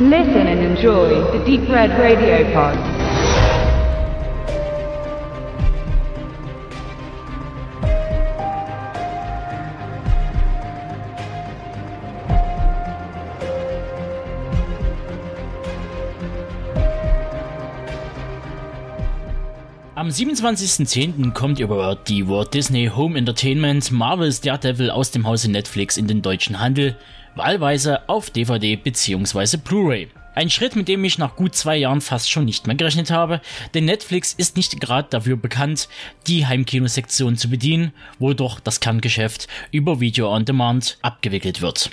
Listen and enjoy the Deep Red Radio Pod. Am 27.10. kommt über die Walt Disney Home Entertainment Marvel's Daredevil aus dem Hause Netflix in den deutschen Handel, wahlweise auf DVD bzw. Blu-ray. Ein Schritt, mit dem ich nach gut zwei Jahren fast schon nicht mehr gerechnet habe, denn Netflix ist nicht gerade dafür bekannt, die Heimkinosektion zu bedienen, wo doch das Kerngeschäft über Video on Demand abgewickelt wird.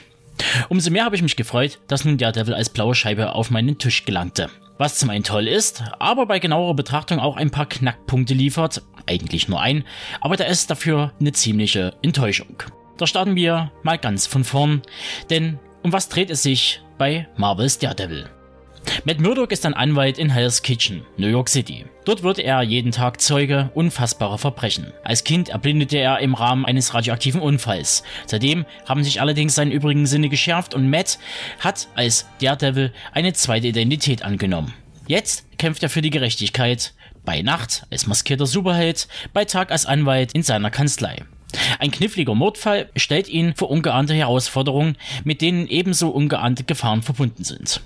Umso mehr habe ich mich gefreut, dass nun Daredevil als blaue Scheibe auf meinen Tisch gelangte. Was zum einen toll ist, aber bei genauerer Betrachtung auch ein paar Knackpunkte liefert, eigentlich nur ein, aber da ist dafür eine ziemliche Enttäuschung. Da starten wir mal ganz von vorn, denn um was dreht es sich bei Marvel's Daredevil? Matt Murdock ist ein Anwalt in Hell's Kitchen, New York City. Dort wird er jeden Tag Zeuge unfassbarer Verbrechen. Als Kind erblindete er im Rahmen eines radioaktiven Unfalls. Seitdem haben sich allerdings seine übrigen Sinne geschärft und Matt hat als Daredevil eine zweite Identität angenommen. Jetzt kämpft er für die Gerechtigkeit, bei Nacht als maskierter Superheld, bei Tag als Anwalt in seiner Kanzlei. Ein kniffliger Mordfall stellt ihn vor ungeahnte Herausforderungen, mit denen ebenso ungeahnte Gefahren verbunden sind.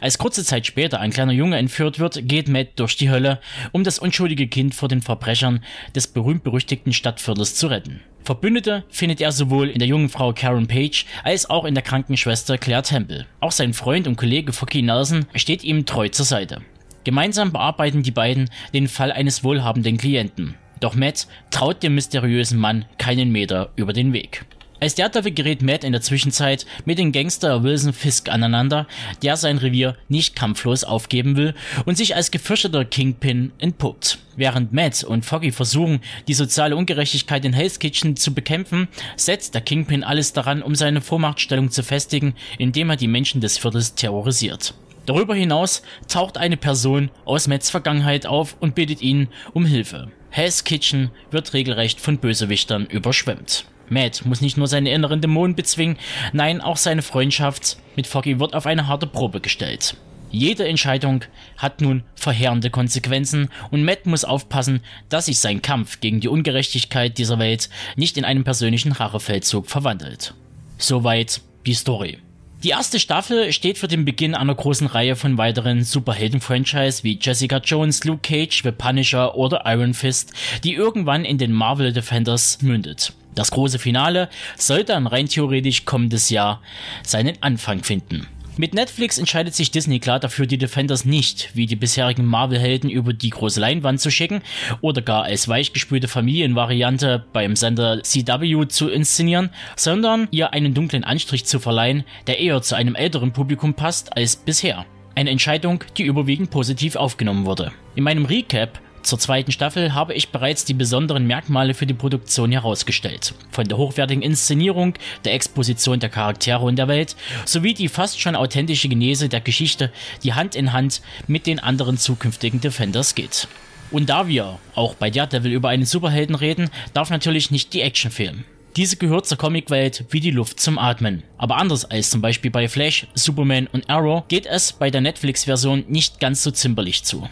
Als kurze Zeit später ein kleiner Junge entführt wird, geht Matt durch die Hölle, um das unschuldige Kind vor den Verbrechern des berühmt-berüchtigten Stadtviertels zu retten. Verbündete findet er sowohl in der jungen Frau Karen Page als auch in der Krankenschwester Claire Temple. Auch sein Freund und Kollege Focky Nelson steht ihm treu zur Seite. Gemeinsam bearbeiten die beiden den Fall eines wohlhabenden Klienten. Doch Matt traut dem mysteriösen Mann keinen Meter über den Weg. Als Daredevil gerät Matt in der Zwischenzeit mit dem Gangster Wilson Fisk aneinander, der sein Revier nicht kampflos aufgeben will und sich als gefürchteter Kingpin entpuppt. Während Matt und Foggy versuchen, die soziale Ungerechtigkeit in Hell's Kitchen zu bekämpfen, setzt der Kingpin alles daran, um seine Vormachtstellung zu festigen, indem er die Menschen des Viertels terrorisiert. Darüber hinaus taucht eine Person aus Matts Vergangenheit auf und bittet ihn um Hilfe. Hell's Kitchen wird regelrecht von Bösewichtern überschwemmt. Matt muss nicht nur seine inneren Dämonen bezwingen, nein, auch seine Freundschaft mit Foggy wird auf eine harte Probe gestellt. Jede Entscheidung hat nun verheerende Konsequenzen und Matt muss aufpassen, dass sich sein Kampf gegen die Ungerechtigkeit dieser Welt nicht in einen persönlichen Rachefeldzug verwandelt. Soweit die Story. Die erste Staffel steht für den Beginn einer großen Reihe von weiteren Superhelden-Franchise wie Jessica Jones, Luke Cage, The Punisher oder Iron Fist, die irgendwann in den Marvel Defenders mündet. Das große Finale soll dann rein theoretisch kommendes Jahr seinen Anfang finden. Mit Netflix entscheidet sich Disney klar dafür, die Defenders nicht wie die bisherigen Marvel-Helden über die große Leinwand zu schicken oder gar als weichgespülte Familienvariante beim Sender CW zu inszenieren, sondern ihr einen dunklen Anstrich zu verleihen, der eher zu einem älteren Publikum passt als bisher. Eine Entscheidung, die überwiegend positiv aufgenommen wurde. In meinem Recap zur zweiten Staffel habe ich bereits die besonderen Merkmale für die Produktion herausgestellt. Von der hochwertigen Inszenierung, der Exposition der Charaktere und der Welt, sowie die fast schon authentische Genese der Geschichte, die Hand in Hand mit den anderen zukünftigen Defenders geht. Und da wir auch bei Daredevil über einen Superhelden reden, darf natürlich nicht die Action fehlen. Diese gehört zur Comicwelt wie die Luft zum Atmen. Aber anders als zum Beispiel bei Flash, Superman und Arrow geht es bei der Netflix-Version nicht ganz so zimperlich zu.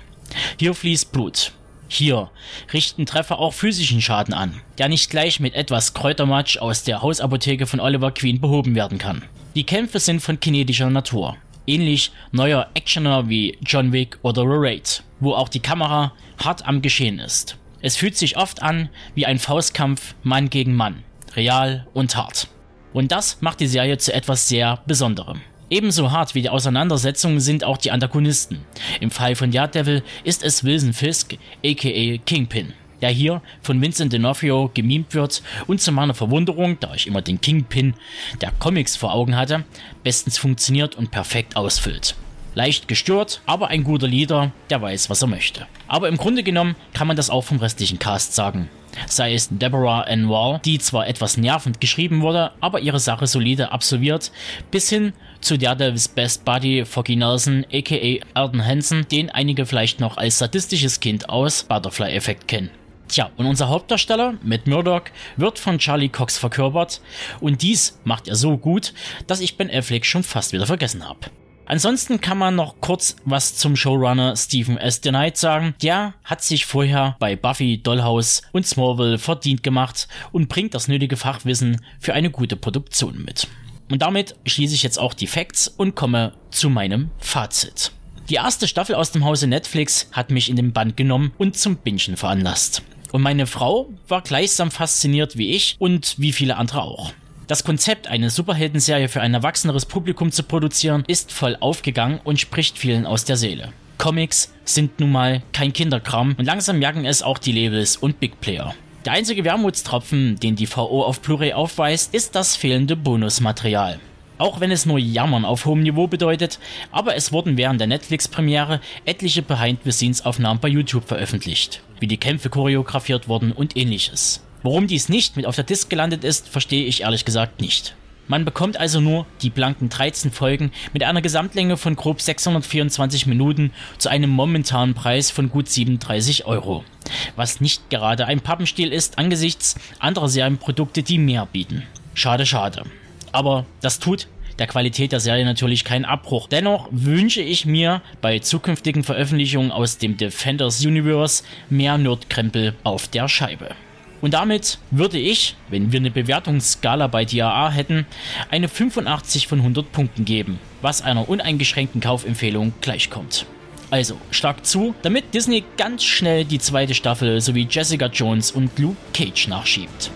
Hier fließt Blut. Hier richten Treffer auch physischen Schaden an, der nicht gleich mit etwas Kräutermatsch aus der Hausapotheke von Oliver Queen behoben werden kann. Die Kämpfe sind von kinetischer Natur. Ähnlich neuer Actioner wie John Wick oder The Raid, wo auch die Kamera hart am Geschehen ist. Es fühlt sich oft an wie ein Faustkampf Mann gegen Mann, real und hart. Und das macht die Serie zu etwas sehr Besonderem. Ebenso hart wie die Auseinandersetzungen sind auch die Antagonisten. Im Fall von Daredevil ist es Wilson Fisk, aka Kingpin, der hier von Vincent D'Onofrio gemimt wird und zu meiner Verwunderung, da ich immer den Kingpin der Comics vor Augen hatte, bestens funktioniert und perfekt ausfüllt. Leicht gestört, aber ein guter Leader, der weiß, was er möchte. Aber im Grunde genommen kann man das auch vom restlichen Cast sagen. Sei es Deborah Ann Wall, die zwar etwas nervend geschrieben wurde, aber ihre Sache solide absolviert, bis hin zu Daredevils Best Buddy Foggy Nelson, aka Alden Hansen, den einige vielleicht noch als sadistisches Kind aus Butterfly Effect kennen. Tja, und unser Hauptdarsteller, Matt Murdock, wird von Charlie Cox verkörpert und dies macht er so gut, dass ich Ben Affleck schon fast wieder vergessen habe. Ansonsten kann man noch kurz was zum Showrunner Stephen S. The Knight sagen. Der hat sich vorher bei Buffy, Dollhouse und Smallville verdient gemacht und bringt das nötige Fachwissen für eine gute Produktion mit. Und damit schließe ich jetzt auch die Facts und komme zu meinem Fazit. Die erste Staffel aus dem Hause Netflix hat mich in den Band genommen und zum Bingen veranlasst. Und meine Frau war gleichsam fasziniert wie ich und wie viele andere auch. Das Konzept, eine Superheldenserie für ein erwachseneres Publikum zu produzieren, ist voll aufgegangen und spricht vielen aus der Seele. Comics sind nun mal kein Kinderkram und langsam merken es auch die Labels und Big Player. Der einzige Wermutstropfen, den die VO auf Blu-ray aufweist, ist das fehlende Bonusmaterial. Auch wenn es nur Jammern auf hohem Niveau bedeutet, aber es wurden während der Netflix-Premiere etliche Behind-the-Scenes-Aufnahmen bei YouTube veröffentlicht, wie die Kämpfe choreografiert wurden und ähnliches. Warum dies nicht mit auf der Disc gelandet ist, verstehe ich ehrlich gesagt nicht. Man bekommt also nur die blanken 13 Folgen mit einer Gesamtlänge von grob 624 Minuten zu einem momentanen Preis von gut 37 Euro. Was nicht gerade ein Pappenstiel ist angesichts anderer Serienprodukte, die mehr bieten. Schade, schade. Aber das tut der Qualität der Serie natürlich keinen Abbruch. Dennoch wünsche ich mir bei zukünftigen Veröffentlichungen aus dem Defenders Universe mehr Nerdkrempel auf der Scheibe. Und damit würde ich, wenn wir eine Bewertungsskala bei DAA hätten, eine 85 von 100 Punkten geben, was einer uneingeschränkten Kaufempfehlung gleichkommt. Also, stark zu, damit Disney ganz schnell die zweite Staffel sowie Jessica Jones und Luke Cage nachschiebt.